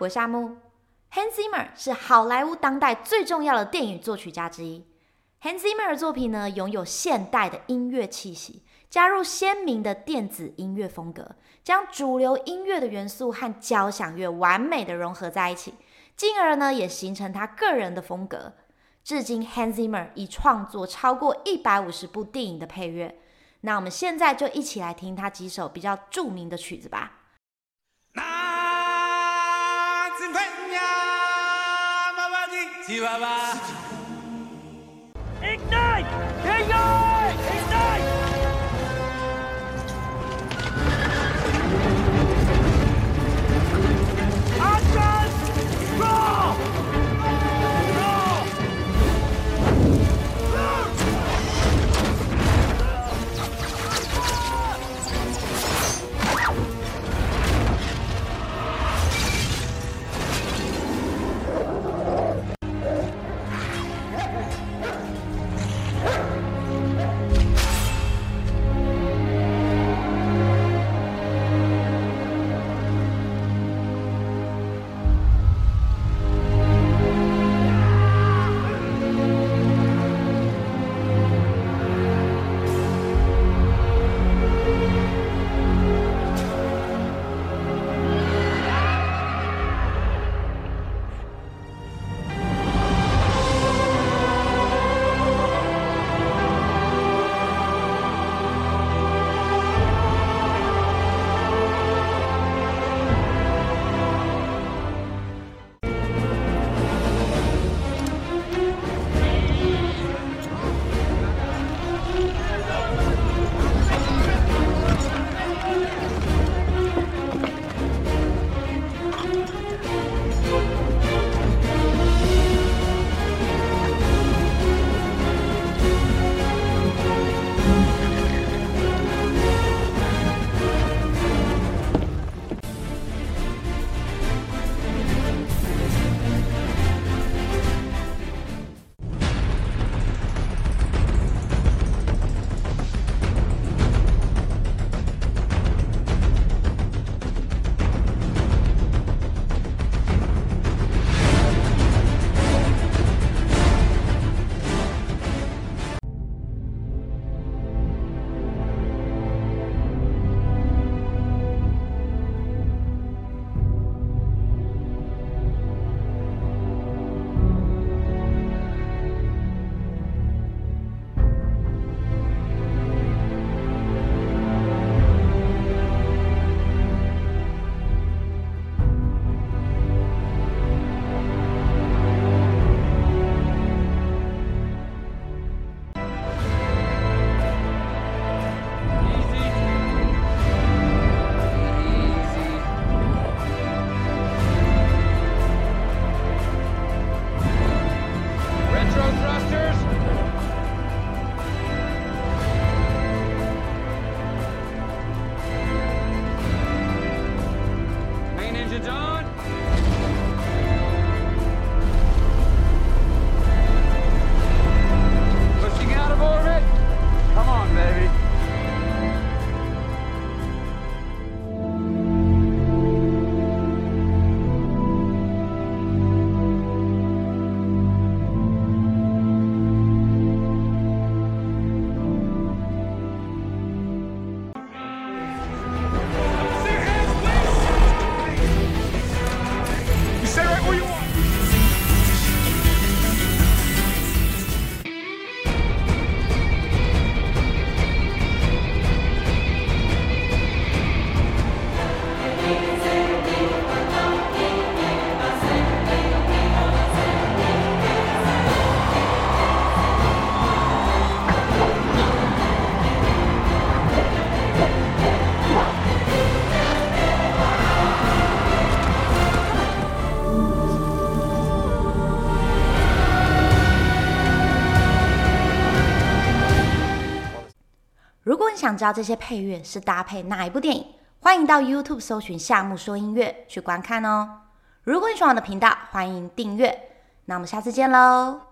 我是夏木。Hans Zimmer 是好莱坞当代最重要的电影作曲家之一。Hans Zimmer 的作品呢，拥有现代的音乐气息，加入鲜明的电子音乐风格，将主流音乐的元素和交响乐完美的融合在一起，进而呢，也形成他个人的风格。至今，Hans Zimmer 已创作超过一百五十部电影的配乐。那我们现在就一起来听他几首比较著名的曲子吧。如果想知道这些配乐是搭配哪一部电影，欢迎到 YouTube 搜寻夏目说音乐去观看哦。如果你喜欢我的频道，欢迎订阅。那我们下次见喽。